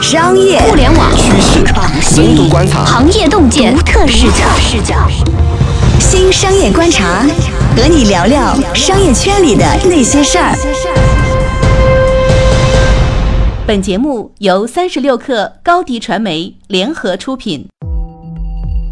商业互联网趋势、深度观察、行业洞见、独特视角。视角。新商业观察，和你聊聊商业圈里的那些事儿。本节目由三十六氪高迪传媒联合出品。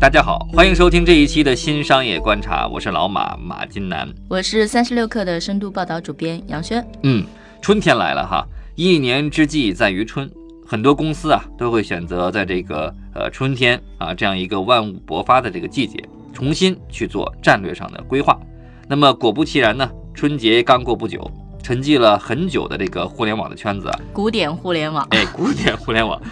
大家好，欢迎收听这一期的新商业观察，我是老马马金南，我是三十六氪的深度报道主编杨轩。嗯，春天来了哈，一年之计在于春，很多公司啊都会选择在这个呃春天啊这样一个万物勃发的这个季节，重新去做战略上的规划。那么果不其然呢，春节刚过不久，沉寂了很久的这个互联网的圈子啊，古典互联网，哎，古典互联网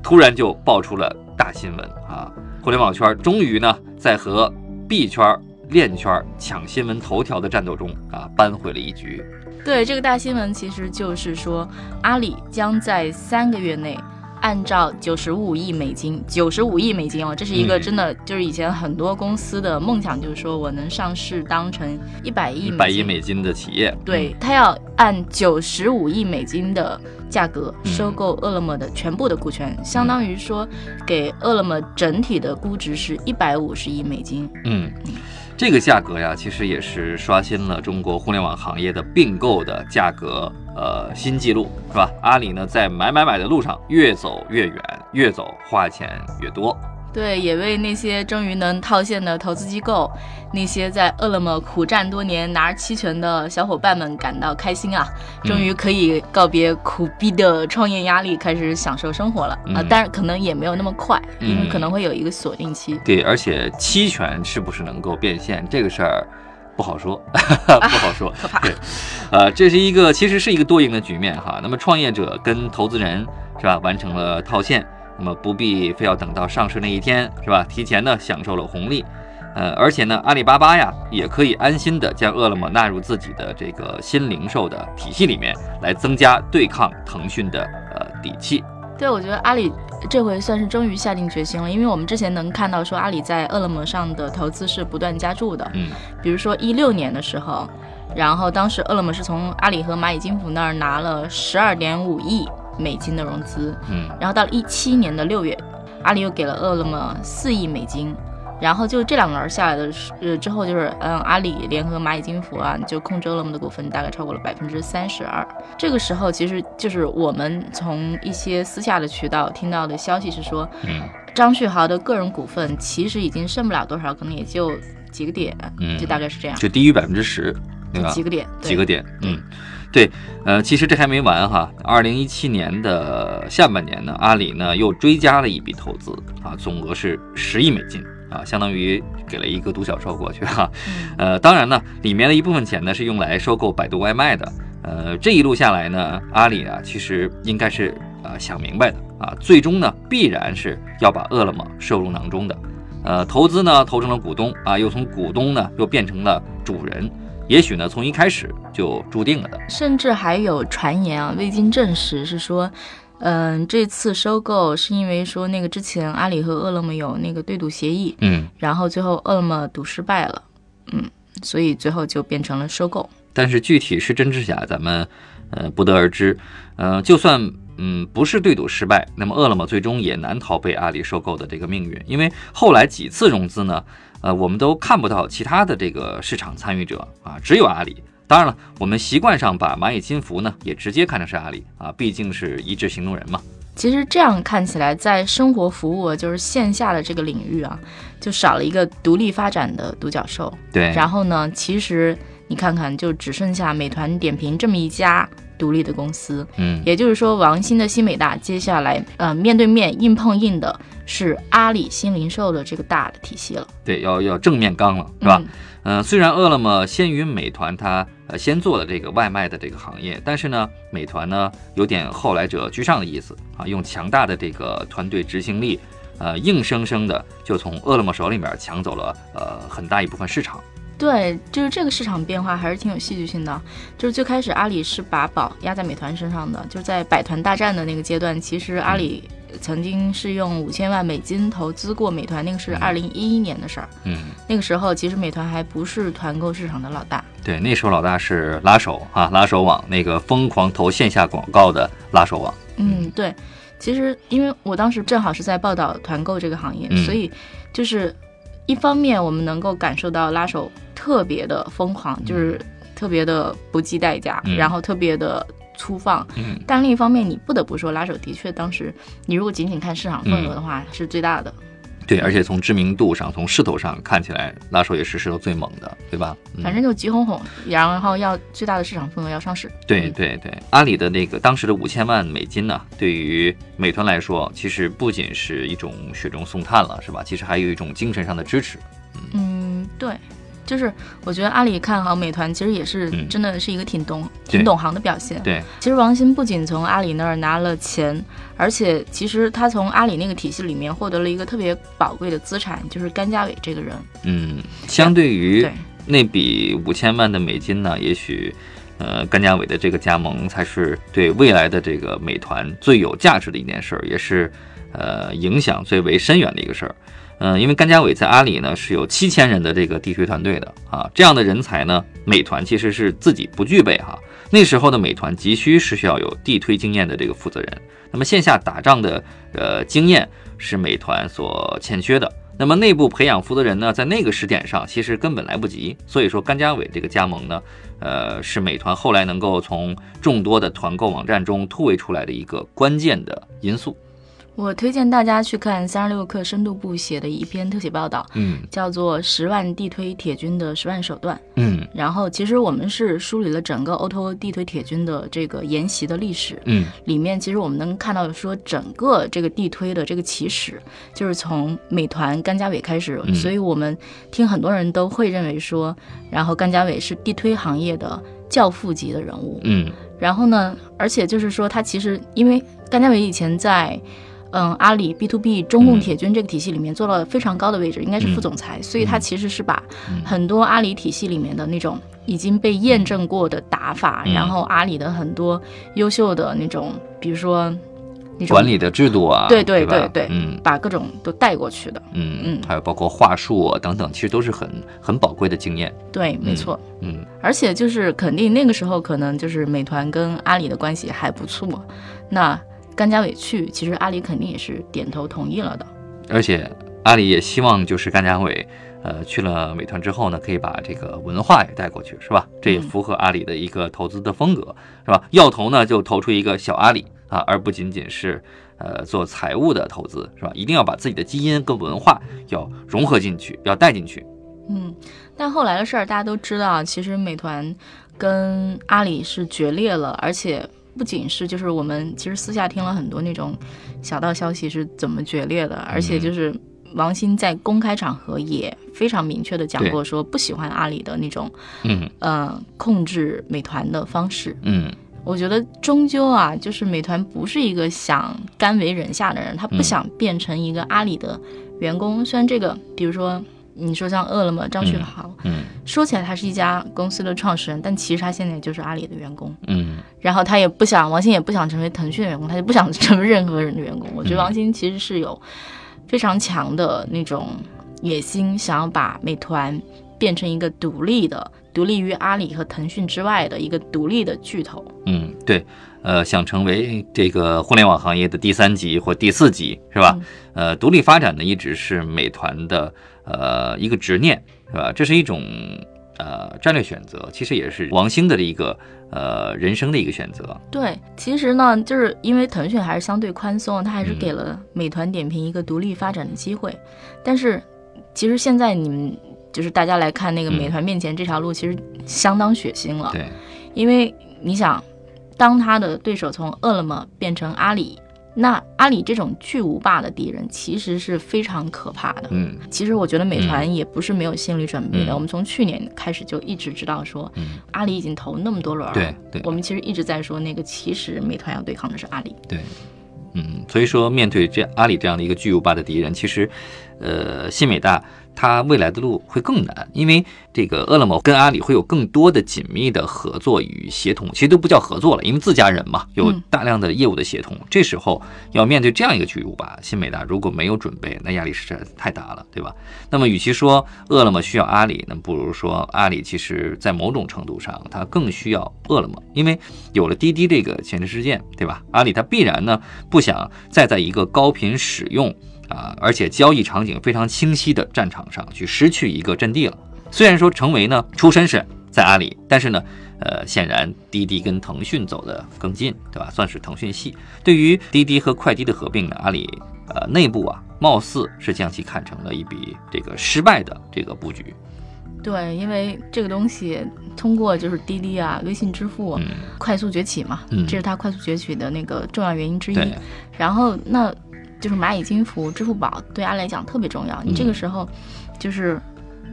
突然就爆出了大新闻啊！互联网圈终于呢，在和币圈、链圈抢新闻头条的战斗中啊，扳回了一局。对，这个大新闻其实就是说，阿里将在三个月内。按照九十五亿美金，九十五亿美金哦，这是一个真的，就是以前很多公司的梦想，就是说我能上市当成一百亿、一百亿美金的企业。对他要按九十五亿美金的价格收购饿了么的全部的股权，相当于说给饿了么整体的估值是一百五十亿美金。嗯。这个价格呀，其实也是刷新了中国互联网行业的并购的价格，呃，新纪录，是吧？阿里呢，在买买买的路上越走越远，越走花钱越多。对，也为那些终于能套现的投资机构，那些在饿了么苦战多年拿着期权的小伙伴们感到开心啊！终于可以告别苦逼的创业压力，开始享受生活了啊！当然，可能也没有那么快，因为可能会有一个锁定期。对，而且期权是不是能够变现，这个事儿不好说，不好说。可怕。对，呃，这是一个其实是一个多赢的局面哈。那么创业者跟投资人是吧，完成了套现。那么不必非要等到上市那一天，是吧？提前呢享受了红利，呃，而且呢，阿里巴巴呀也可以安心的将饿了么纳入自己的这个新零售的体系里面，来增加对抗腾讯的呃底气。对，我觉得阿里这回算是终于下定决心了，因为我们之前能看到说阿里在饿了么上的投资是不断加注的，嗯，比如说一六年的时候，然后当时饿了么是从阿里和蚂蚁金服那儿拿了十二点五亿。美金的融资，嗯，然后到了一七年的六月，阿里又给了饿了么四亿美金，然后就这两轮下来的，呃，之后就是嗯，阿里联合蚂蚁金服啊，就控制饿了么的股份大概超过了百分之三十二。这个时候，其实就是我们从一些私下的渠道听到的消息是说，嗯，张旭豪的个人股份其实已经剩不了多少，可能也就几个点，嗯，就大概是这样，就低于百分之十，对吧？几个点，几个点，嗯。对，呃，其实这还没完哈。二零一七年的下半年呢，阿里呢又追加了一笔投资啊，总额是十亿美金啊，相当于给了一个独角兽过去哈。呃，当然呢，里面的一部分钱呢是用来收购百度外卖的。呃，这一路下来呢，阿里啊其实应该是呃想明白的啊，最终呢必然是要把饿了么收入囊中的。呃，投资呢投成了股东啊，又从股东呢又变成了主人。也许呢，从一开始就注定了的。甚至还有传言啊，未经证实是说，嗯，这次收购是因为说那个之前阿里和饿了么有那个对赌协议，嗯，然后最后饿了么赌失败了，嗯，所以最后就变成了收购。但是具体是真是假，咱们呃不得而知。呃，就算嗯不是对赌失败，那么饿了么最终也难逃被阿里收购的这个命运，因为后来几次融资呢。呃，我们都看不到其他的这个市场参与者啊，只有阿里。当然了，我们习惯上把蚂蚁金服呢也直接看成是阿里啊，毕竟是一致行动人嘛。其实这样看起来，在生活服务就是线下的这个领域啊，就少了一个独立发展的独角兽。对。然后呢，其实你看看，就只剩下美团点评这么一家独立的公司。嗯。也就是说，王兴的新美大接下来呃面对面硬碰硬的。是阿里新零售的这个大的体系了，对，要要正面刚了，是吧？嗯，虽然饿了么先于美团，它呃先做了这个外卖的这个行业，但是呢，美团呢有点后来者居上的意思啊，用强大的这个团队执行力，呃，硬生生的就从饿了么手里面抢走了呃很大一部分市场。对，就是这个市场变化还是挺有戏剧性的。就是最开始阿里是把宝压在美团身上的，就是在百团大战的那个阶段，其实阿里。曾经是用五千万美金投资过美团，那个是二零一一年的事儿。嗯，那个时候其实美团还不是团购市场的老大。对，那时候老大是拉手啊，拉手网那个疯狂投线下广告的拉手网。嗯，对，其实因为我当时正好是在报道团购这个行业，嗯所以就是一方面我们能够感受到拉手特别的疯狂，就是特别的不计代价，嗯然后特别的粗放。嗯但另一方面，你不得不说，拉手的确当时你如果仅仅看市场份额的话，是最大的。对，而且从知名度上，从势头上看起来，拉手也是势头最猛的，对吧？嗯反正就急哄哄，然后要最大的市场份额要上市。对嗯对对，阿里的那个当时的五千万美金呢，对于美团来说，其实不仅是一种雪中送炭了，是吧？其实还有一种精神上的支持。嗯，对，就是我觉得阿里看好美团，其实也是嗯真的是一个挺懂、对挺懂行的表现。对，其实王兴不仅从阿里那儿拿了钱，而且其实他从阿里那个体系里面获得了一个特别宝贵的资产，就是甘家伟这个人。嗯，相对于对那笔五千万的美金呢，也许。呃，甘家伟的这个加盟才是对未来的这个美团最有价值的一件事儿，也是呃影响最为深远的一个事儿。嗯、因为甘家伟在阿里呢是有七千人的这个地推团队的啊，这样的人才呢，美团其实是自己不具备哈。那时候的美团急需是需要有地推经验的这个负责人，那么线下打仗的呃经验是美团所欠缺的。那么内部培养负责人呢，在那个时点上其实根本来不及，所以说甘家伟这个加盟呢，呃，是美团后来能够从众多的团购网站中突围出来的一个关键的因素。我推荐大家去看三十六氪深度部写的一篇特写报道，嗯叫做《十万地推铁军的十万手段》。嗯然后，其实我们是梳理了整个 O2O 地推铁军的这个沿袭的历史。嗯里面其实我们能看到说，整个这个地推的这个起始，就是从美团甘家伟开始，嗯所以我们听很多人都会认为说，然后甘家伟是地推行业的教父级的人物。嗯然后呢，而且就是说，他其实因为甘家伟以前在。嗯，阿里 B to B 中共铁军这个体系里面做了非常高的位置，应该是副总裁，所以他其实是把很多阿里体系里面的那种已经被验证过的打法，嗯然后阿里的很多优秀的那种，比如说那种管理的制度啊，对对对对嗯把各种都带过去的。嗯嗯还有包括话术啊等等，其实都是很很宝贵的经验。对，没错。嗯而且就是肯定那个时候可能就是美团跟阿里的关系还不错，那甘家伟去，其实阿里肯定也是点头同意了的。而且阿里也希望就是甘家伟，呃，去了美团之后呢，可以把这个文化也带过去，是吧？这也嗯符合阿里的一个投资的风格，是吧？要投呢就投出一个小阿里啊，而不仅仅是呃做财务的投资，是吧？一定要把自己的基因跟文化要融合进去，要带进去。嗯，但后来的事儿大家都知道，其实美团跟阿里是决裂了，而且不仅是就是我们其实私下听了很多那种小道消息是怎么决裂的，而且就是王兴在公开场合也非常明确的讲过，说不喜欢阿里的那种嗯。呃控制美团的方式。嗯。我觉得终究啊，就是美团不是一个想甘为人下的人，他不嗯。想变成一个阿里的员工。虽然这个，比如说你说像饿了么张旭豪，嗯说起来他是一家公司的创始人，但其实他现在就是阿里的员工。嗯然后他也不想，王兴也不想成为腾讯的员工，他就不想成为任何人的员工。我觉得嗯王兴其实是有非常强的那种野心，想要把美团变成一个独立的、独立于阿里和腾讯之外的一个独立的巨头。嗯，对，呃，想成为这个互联网行业的第三级或第四级，是吧？呃，独立发展呢，一直是美团的呃一个执念，是吧？这是一种呃战略选择，其实也是王兴的一个呃人生的一个选择。对，其实呢，就是因为腾讯还是相对宽松，它还是嗯给了美团点评一个独立发展的机会。但是，其实现在你们就是大家来看那个嗯美团面前这条路，其实相当血腥了。对，因为你想，当他的对手从饿了么变成阿里，那阿里这种巨无霸的敌人其实是非常可怕的。嗯其实我觉得美团也不是没有心理准备的。嗯我们从去年开始就一直知道说，嗯，阿里已经投那么多轮了。对对我们其实一直在说那个，其实美团要对抗的是阿里。对，嗯，所以说面对这阿里这样的一个巨无霸的敌人，其实，呃，新美大它未来的路会更难，因为这个饿了么跟阿里会有更多的紧密的合作与协同，其实都不叫合作了，因为自家人嘛，有大量的业务的协同。这时候要面对这样一个巨无霸，新美大如果没有准备，那压力实在太大了，对吧？那么与其说饿了么需要阿里，那不如说阿里其实在某种程度上它更需要饿了么，因为有了滴滴这个前车之鉴，对吧？阿里它必然呢不想再在一个高频使用。啊，而且交易场景非常清晰的战场上去失去一个阵地了。虽然说成为呢出身是在阿里，但是呢，呃，显然滴滴跟腾讯走得更近，对吧？算是腾讯系。对于滴滴和快滴的合并呢，阿里呃内部啊，貌似是将其看成了一笔这个失败的这个布局。对，因为这个东西通过就是滴滴啊、微信支付快速崛起嘛，这是它快速崛起的那个重要原因之一。然后那。就是蚂蚁金服、支付宝对阿里来讲特别重要。你这个时候，就是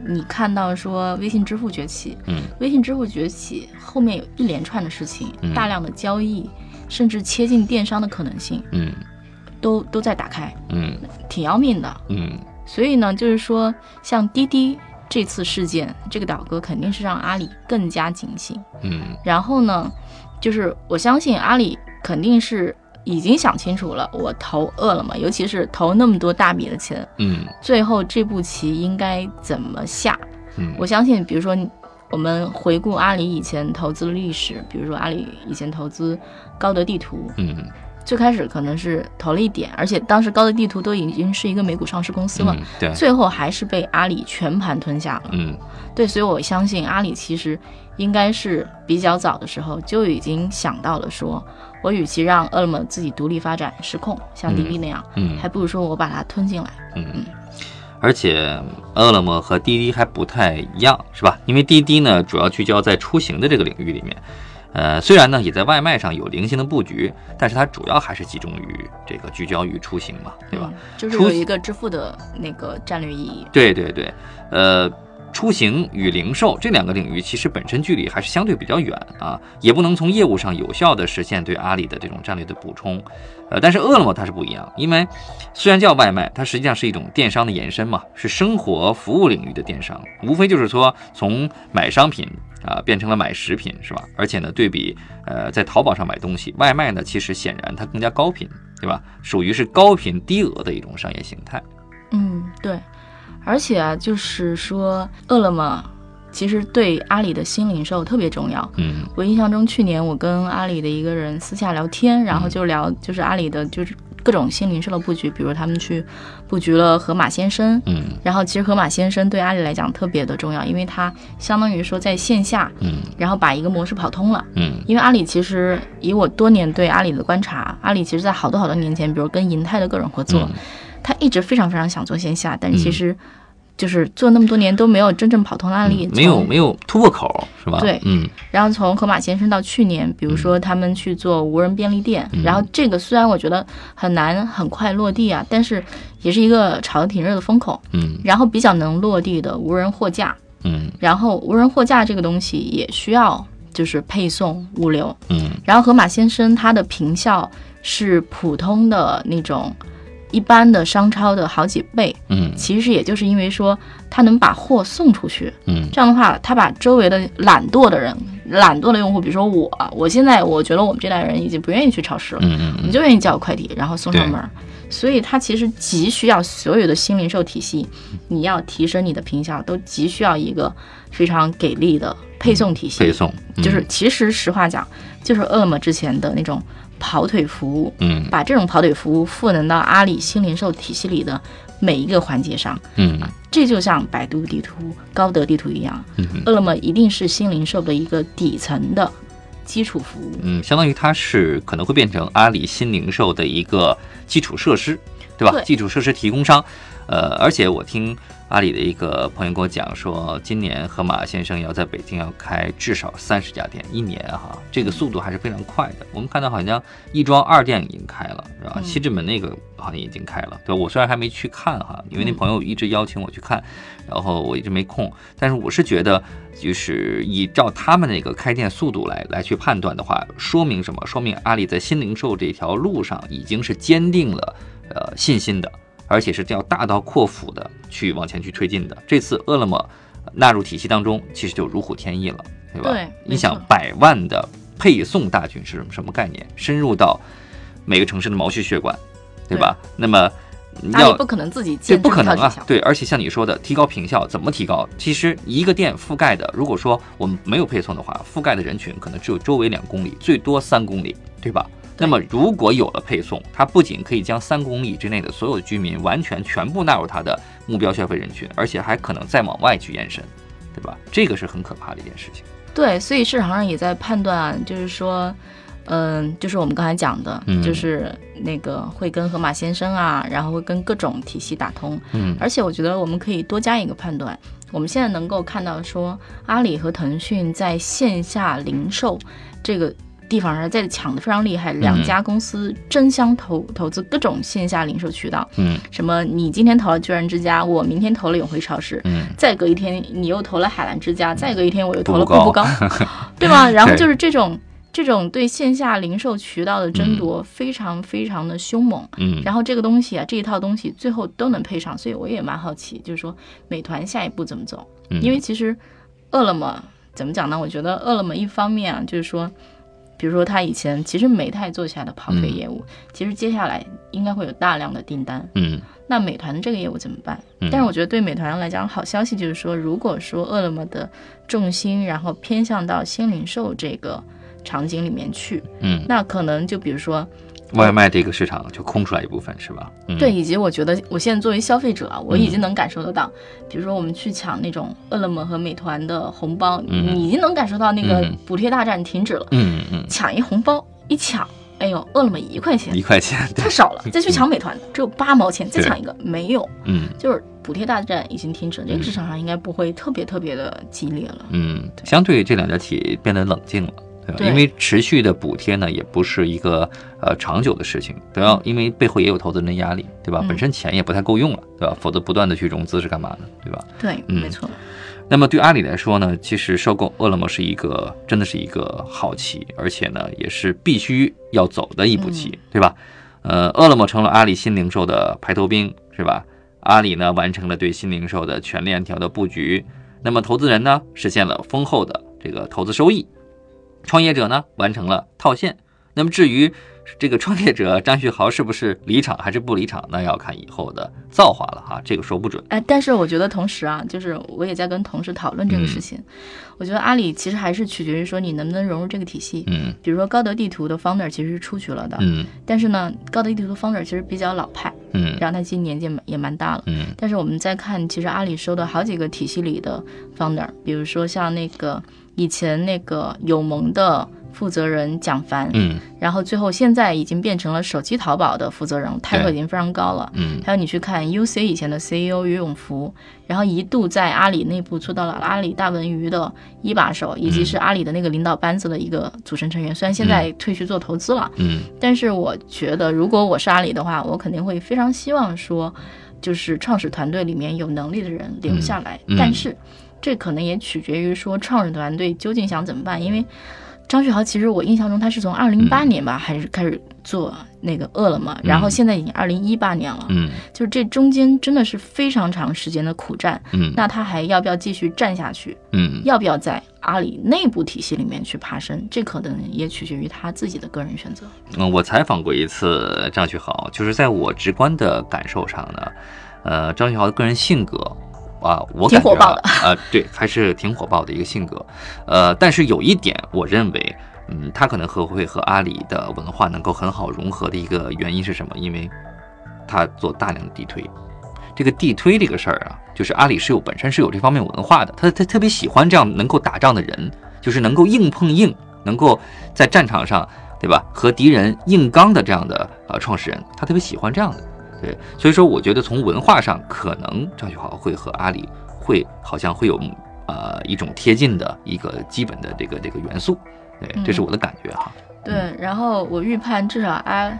你看到说微信支付崛起，嗯，微信支付崛起后面有一连串的事情，大量的交易，甚至切进电商的可能性，嗯，都都在打开，嗯，挺要命的，嗯。所以呢，就是说像滴滴这次事件，这个倒戈肯定是让阿里更加警醒，嗯。然后呢，就是我相信阿里肯定是。已经想清楚了，我投饿了么，尤其是投那么多大笔的钱，嗯，最后这步棋应该怎么下？嗯，我相信，比如说我们回顾阿里以前投资的历史，比如说阿里以前投资高德地图，嗯，最开始可能是投了一点，而且当时高德地图都已经是一个美股上市公司了，对，最后还是被阿里全盘吞下了，嗯，对，所以我相信阿里其实应该是比较早的时候就已经想到了说。我与其让饿了么自己独立发展失控，像滴滴那样，嗯，还不如说我把它吞进来，嗯嗯。而且饿了么和滴滴还不太一样，是吧？因为滴滴呢主要聚焦在出行的这个领域里面，呃，虽然呢也在外卖上有零星的布局，但是它主要还是集中于这个聚焦于出行嘛，对吧？就是有一个支付的那个战略意义。对对对，呃。出行与零售这两个领域其实本身距离还是相对比较远啊，也不能从业务上有效的实现对阿里的这种战略的补充。呃，但是饿了么它是不一样，因为虽然叫外卖，它实际上是一种电商的延伸嘛，是生活服务领域的电商，无非就是说从买商品啊变成了买食品，是吧？而且呢，对比呃在淘宝上买东西，外卖呢其实显然它更加高频，对吧？属于是高频低额的一种商业形态。嗯，对。而且啊，就是说，饿了么其实对阿里的新零售特别重要。嗯，我印象中去年我跟阿里的一个人私下聊天，然后就聊就是阿里的就是各种新零售的布局，比如他们去布局了盒马鲜生。嗯，然后其实盒马鲜生对阿里来讲特别的重要，因为它相当于说在线下，嗯，然后把一个模式跑通了。嗯，因为阿里其实以我多年对阿里的观察，阿里其实在好多好多年前，比如跟银泰的各种合作。他一直非常非常想做线下，但是其实就是做那么多年都没有真正跑通的案例，没有没有突破口，是吧？对，嗯。然后从河马先生到去年，比如说他们去做无人便利店，然后这个虽然我觉得很难很快落地啊，但是也是一个炒得挺热的风口，嗯。然后比较能落地的无人货架，嗯。然后无人货架这个东西也需要就是配送物流，嗯。然后河马先生他的平效是普通的那种。一般的商超的好几倍，嗯，其实也就是因为说他能把货送出去，嗯，这样的话，他把周围的懒惰的人、懒惰的用户，比如说我，我现在我觉得我们这代人已经不愿意去超市了，嗯嗯，你就愿意叫快递，然后送上门，所以它其实急需要所有的新零售体系，你要提升你的平效，都急需要一个非常给力的配送体系，配送就是其实实话讲，就是饿了么之前的那种。跑腿服务，嗯，把这种跑腿服务赋能到阿里新零售体系里的每一个环节上，嗯，这就像百度地图、高德地图一样，嗯，饿了么一定是新零售的一个底层的基础服务，嗯，相当于它是可能会变成阿里新零售的一个基础设施，对吧？基础设施提供商，呃，而且我听。阿里的一个朋友跟我讲说，今年盒马先生要在北京要开至少三十家店，一年哈，这个速度还是非常快的。我们看到好像亦庄二店已经开了，是吧？西直门那个好像已经开了，对我虽然还没去看哈，因为那朋友一直邀请我去看，然后我一直没空。但是我是觉得，就是依照他们那个开店速度来来去判断的话，说明什么？说明阿里在新零售这条路上已经是坚定了呃信心的。而且是要大刀阔斧的去往前去推进的。这次饿了么纳入体系当中，其实就如虎添翼了，对吧？对你想百万的配送大军是什么什么概念？深入到每个城市的毛细血管，对吧？那么你要不可能自己对，建不可能啊对，而且像你说的，提高平效怎么提高？其实一个店覆盖的，如果说我们没有配送的话，覆盖的人群可能只有周围两公里，最多三公里，对吧？那么如果有了配送，它不仅可以将三公里之内的所有居民完全全部纳入它的目标消费人群，而且还可能再往外去延伸，对吧？这个是很可怕的一件事情。对，所以市场上也在判断啊，就是说，嗯、就是我们刚才讲的，嗯就是那个会跟河马先生啊，然后会跟各种体系打通。嗯而且我觉得我们可以多加一个判断，我们现在能够看到说，阿里和腾讯在线下零售这个地方上在抢的非常厉害，两家公司争相投投资各种线下零售渠道，嗯。什么你今天投了居然之家，我明天投了永辉超市，嗯。再隔一天你又投了海澜之家，再隔一天我又投了步步高，对吧？然后就是这种这种对线下零售渠道的争夺非常非常的凶猛。嗯。然后这个东西啊，这一套东西最后都能配上，所以我也蛮好奇，就是说美团下一步怎么走？嗯。因为其实饿了么怎么讲呢？我觉得饿了么一方面啊，就是说，比如说他以前其实美泰做起来的跑腿嗯业务，其实接下来应该会有大量的订单。嗯那美团的这个业务怎么办？嗯但是我觉得对美团来讲，好消息就是说，如果说饿了么的重心然后偏向到新零售这个场景里面去，嗯，那可能就比如说外卖这个市场就空出来一部分是吧？嗯、对，，以及我觉得我现在作为消费者啊，我已经能感受得到，比如说我们去抢那种饿了么和美团的红包，嗯你已经能感受到那个嗯补贴大战停止了，嗯嗯，抢一红包一抢，哎呦，饿了么一块钱一块钱，太少了，再去抢美团只有八毛钱，再抢一个没有，嗯就是补贴大战已经停止了，这个市场上应该不会特别特别的激烈了。嗯，相对这两家企业变得冷静了。因为持续的补贴呢，也不是一个呃长久的事情，都要因为背后也有投资人的压力，对吧？嗯本身钱也不太够用了，对吧？否则不断的去融资是干嘛呢？对吧？对，嗯没错，那么对阿里来说呢，其实收购饿了么是一个真的是一个好棋，而且呢也是必须要走的一步棋，对吧？呃，饿了么成了阿里新零售的排头兵，是吧？阿里呢完成了对新零售的全链条的布局，那么投资人呢实现了丰厚的这个投资收益，创业者呢完成了套现。那么至于这个创业者张旭豪是不是离场还是不离场，那要看以后的造化了哈，这个说不准。哎，但是我觉得同时啊，就是我也在跟同事讨论这个事情，我觉得阿里其实还是取决于说你能不能融入这个体系。嗯比如说高德地图的 founder 其实是出去了的，嗯但是呢，高德地图的 founder 其实比较老派，嗯然后他其实年纪也蛮也蛮大了。嗯但是我们再看，其实阿里收的好几个体系里的 founder，比如说像那个以前那个友盟的负责人蒋凡，嗯。然后最后现在已经变成了手机淘宝的负责人，title 已经非常高了。嗯。还有你去看 UC 以前的 CEO 于永福，然后一度在阿里内部做到了阿里大文娱的一把手，以及是阿里的那个领导班子的一个组成成员。虽然现在退去做投资了，嗯。但是我觉得如果我是阿里的话，我肯定会非常希望说，就是创始团队里面有能力的人留下来。嗯。嗯。但是这可能也取决于说创始团队究竟想怎么办，因为。张旭豪其实我印象中他是从二零零八嗯年吧，还是开始做那个饿了么，然后现在已经二零一八年了，嗯就是这中间真的是非常长时间的苦战。嗯那他还要不要继续战下去？嗯要不要在阿里内部体系里面去爬升？这可能也取决于他自己的个人选择。嗯，我采访过一次张旭豪，就是在我直观的感受上呢，呃，张旭豪的个人性格啊，我感觉挺火爆的啊，呃，对，还是挺火爆的一个性格，呃，但是有一点，我认为，嗯，他可能和会和阿里的文化能够很好融合的一个原因是什么？因为他做大量的地推。这个地推这个事儿啊，就是阿里是有本身是有这方面文化的，他他特别喜欢这样能够打仗的人，就是能够硬碰硬，能够在战场上，对吧，和敌人硬刚的这样的呃创始人，他特别喜欢这样的，对，所以说我觉得从文化上，可能张旭豪会和阿里会好像会有呃一种贴近的一个基本的这个这个元素，对，这是我的感觉哈。对，然后我预判至少阿，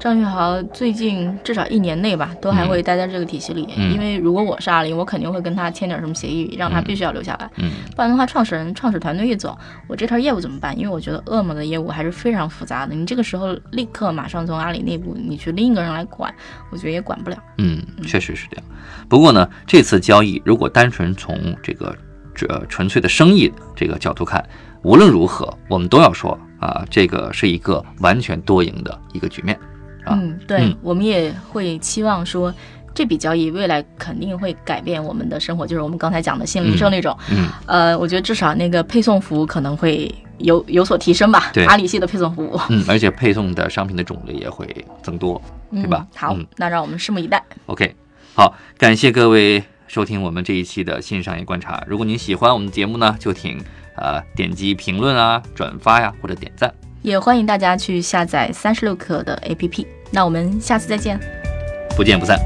张玉豪最近至少一年内吧，都还会待在这个体系里。嗯因为如果我是阿里，我肯定会跟他签点什么协议，让他必须要留下来。嗯不然的话，创始人、创始团队一走，我这摊业务怎么办？因为我觉得饿么的业务还是非常复杂的，你这个时候立刻马上从阿里内部你去另一个人来管，我觉得也管不了。嗯，确实是这样。不过呢，这次交易如果单纯从这个这纯粹的生意这个角度看，无论如何，我们都要说啊，这个是一个完全多赢的一个局面。啊嗯，对，嗯我们也会期望说。这笔交易未来肯定会改变我们的生活，就是我们刚才讲的新零售那种。嗯，呃，我觉得至少那个配送服务可能会有有所提升吧。对阿里系的配送服务，嗯，而且配送的商品的种类也会增多，对吧嗯？好，嗯那让我们拭目以待。OK，好，感谢各位收听我们这一期的新商业观察。如果您喜欢我们的节目呢，就请呃点击评论啊、转发呀、或者点赞。也欢迎大家去下载三十六氪的 APP。那我们下次再见。不见不散。